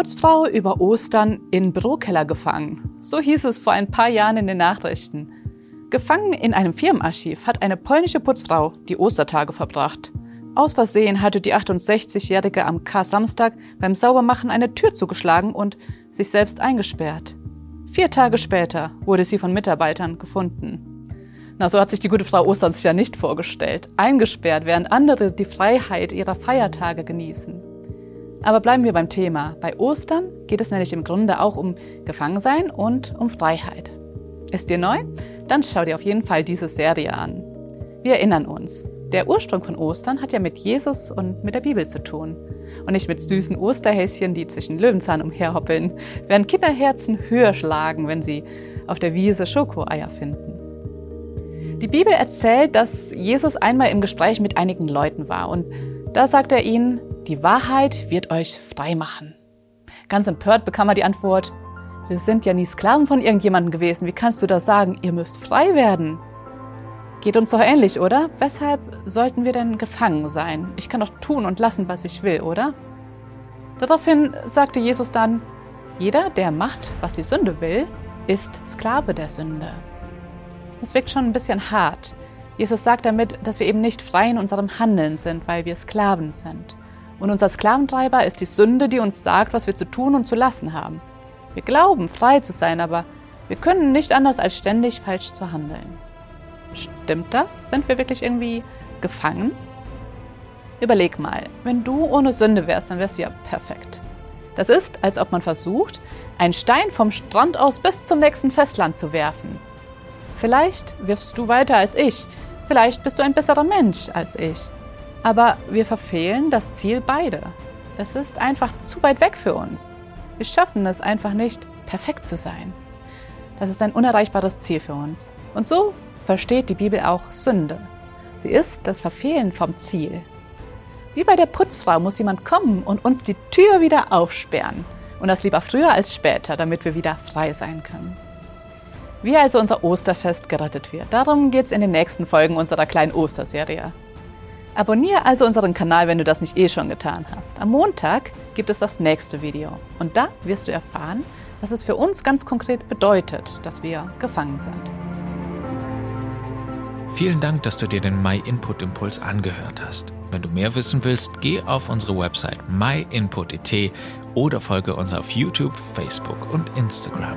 Putzfrau über Ostern in Bürokeller gefangen. So hieß es vor ein paar Jahren in den Nachrichten. Gefangen in einem Firmenarchiv hat eine polnische Putzfrau die Ostertage verbracht. Aus Versehen hatte die 68-Jährige am Kar-Samstag beim Saubermachen eine Tür zugeschlagen und sich selbst eingesperrt. Vier Tage später wurde sie von Mitarbeitern gefunden. Na, so hat sich die gute Frau Ostern sich ja nicht vorgestellt. Eingesperrt, während andere die Freiheit ihrer Feiertage genießen. Aber bleiben wir beim Thema. Bei Ostern geht es nämlich im Grunde auch um Gefangensein und um Freiheit. Ist dir neu? Dann schau dir auf jeden Fall diese Serie an. Wir erinnern uns. Der Ursprung von Ostern hat ja mit Jesus und mit der Bibel zu tun. Und nicht mit süßen Osterhäschen, die zwischen Löwenzahn umherhoppeln, während Kinderherzen höher schlagen, wenn sie auf der Wiese Schokoeier finden. Die Bibel erzählt, dass Jesus einmal im Gespräch mit einigen Leuten war und da sagt er ihnen, die Wahrheit wird euch frei machen. Ganz empört bekam er die Antwort, wir sind ja nie Sklaven von irgendjemandem gewesen. Wie kannst du da sagen, ihr müsst frei werden? Geht uns doch ähnlich, oder? Weshalb sollten wir denn gefangen sein? Ich kann doch tun und lassen, was ich will, oder? Daraufhin sagte Jesus dann, jeder, der macht, was die Sünde will, ist Sklave der Sünde. Das wirkt schon ein bisschen hart. Jesus sagt damit, dass wir eben nicht frei in unserem Handeln sind, weil wir Sklaven sind. Und unser Sklaventreiber ist die Sünde, die uns sagt, was wir zu tun und zu lassen haben. Wir glauben, frei zu sein, aber wir können nicht anders als ständig falsch zu handeln. Stimmt das? Sind wir wirklich irgendwie gefangen? Überleg mal, wenn du ohne Sünde wärst, dann wärst du ja perfekt. Das ist, als ob man versucht, einen Stein vom Strand aus bis zum nächsten Festland zu werfen. Vielleicht wirfst du weiter als ich, vielleicht bist du ein besserer Mensch als ich. Aber wir verfehlen das Ziel beide. Es ist einfach zu weit weg für uns. Wir schaffen es einfach nicht, perfekt zu sein. Das ist ein unerreichbares Ziel für uns. Und so versteht die Bibel auch Sünde. Sie ist das Verfehlen vom Ziel. Wie bei der Putzfrau muss jemand kommen und uns die Tür wieder aufsperren. Und das lieber früher als später, damit wir wieder frei sein können. Wie also unser Osterfest gerettet wird, darum geht es in den nächsten Folgen unserer kleinen Osterserie. Abonniere also unseren Kanal, wenn du das nicht eh schon getan hast. Am Montag gibt es das nächste Video und da wirst du erfahren, was es für uns ganz konkret bedeutet, dass wir gefangen sind. Vielen Dank, dass du dir den My Input Impuls angehört hast. Wenn du mehr wissen willst, geh auf unsere Website myinput.it oder folge uns auf YouTube, Facebook und Instagram.